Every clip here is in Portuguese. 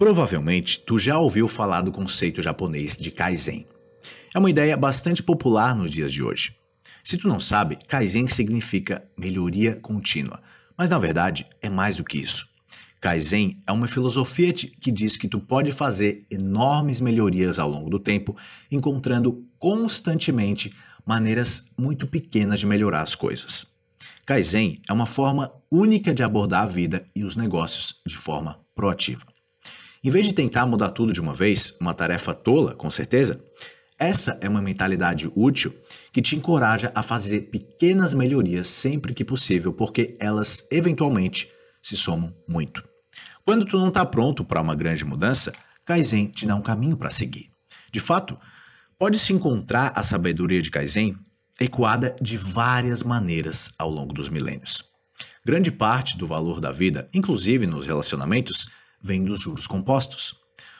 Provavelmente tu já ouviu falar do conceito japonês de Kaizen. É uma ideia bastante popular nos dias de hoje. Se tu não sabe, Kaizen significa melhoria contínua, mas na verdade é mais do que isso. Kaizen é uma filosofia que diz que tu pode fazer enormes melhorias ao longo do tempo, encontrando constantemente maneiras muito pequenas de melhorar as coisas. Kaizen é uma forma única de abordar a vida e os negócios de forma proativa. Em vez de tentar mudar tudo de uma vez, uma tarefa tola, com certeza, essa é uma mentalidade útil que te encoraja a fazer pequenas melhorias sempre que possível, porque elas eventualmente se somam muito. Quando tu não está pronto para uma grande mudança, Kaizen te dá um caminho para seguir. De fato, pode-se encontrar a sabedoria de Kaizen ecoada de várias maneiras ao longo dos milênios. Grande parte do valor da vida, inclusive nos relacionamentos, vem dos juros compostos.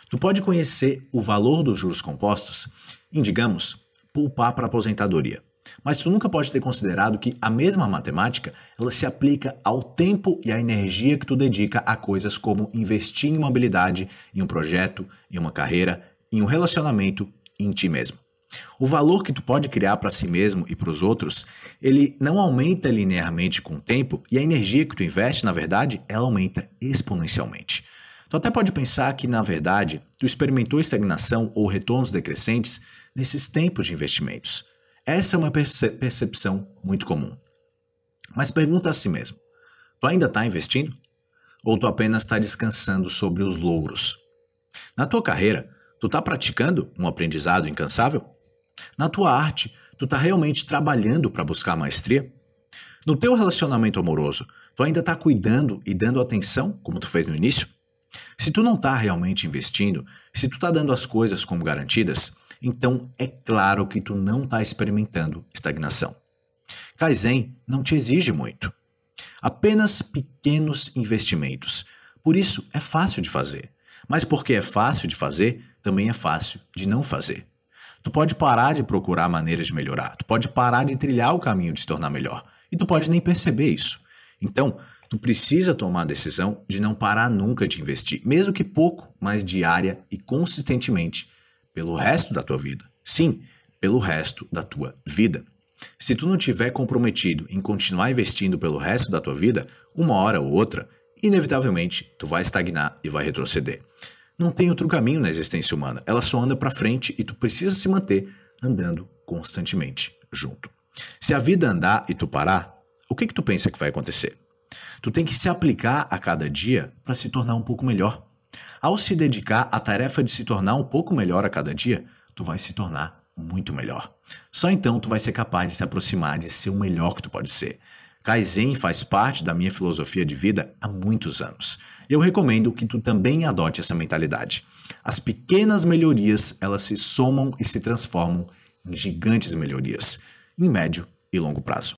Tu pode conhecer o valor dos juros compostos em, digamos, poupar para aposentadoria. Mas tu nunca pode ter considerado que a mesma matemática ela se aplica ao tempo e à energia que tu dedica a coisas como investir em uma habilidade, em um projeto, em uma carreira, em um relacionamento, em ti mesmo. O valor que tu pode criar para si mesmo e para os outros, ele não aumenta linearmente com o tempo e a energia que tu investe, na verdade, ela aumenta exponencialmente. Tu até pode pensar que, na verdade, tu experimentou estagnação ou retornos decrescentes nesses tempos de investimentos. Essa é uma perce percepção muito comum. Mas pergunta a si mesmo: tu ainda está investindo? Ou tu apenas está descansando sobre os louros? Na tua carreira, tu está praticando um aprendizado incansável? Na tua arte, tu está realmente trabalhando para buscar maestria? No teu relacionamento amoroso, tu ainda está cuidando e dando atenção, como tu fez no início? Se tu não está realmente investindo, se tu está dando as coisas como garantidas, então é claro que tu não está experimentando estagnação. Kaizen não te exige muito. Apenas pequenos investimentos. Por isso é fácil de fazer. Mas porque é fácil de fazer, também é fácil de não fazer. Tu pode parar de procurar maneiras de melhorar, tu pode parar de trilhar o caminho de se tornar melhor, e tu pode nem perceber isso. Então, tu precisa tomar a decisão de não parar nunca de investir, mesmo que pouco, mas diária e consistentemente, pelo resto da tua vida. Sim, pelo resto da tua vida. Se tu não tiver comprometido em continuar investindo pelo resto da tua vida, uma hora ou outra, inevitavelmente tu vai estagnar e vai retroceder. Não tem outro caminho na existência humana, ela só anda para frente e tu precisa se manter andando constantemente junto. Se a vida andar e tu parar, o que que tu pensa que vai acontecer? Tu tem que se aplicar a cada dia para se tornar um pouco melhor. Ao se dedicar à tarefa de se tornar um pouco melhor a cada dia, tu vai se tornar muito melhor. Só então tu vai ser capaz de se aproximar de ser o melhor que tu pode ser. Kaizen faz parte da minha filosofia de vida há muitos anos. E eu recomendo que tu também adote essa mentalidade. As pequenas melhorias, elas se somam e se transformam em gigantes melhorias, em médio e longo prazo.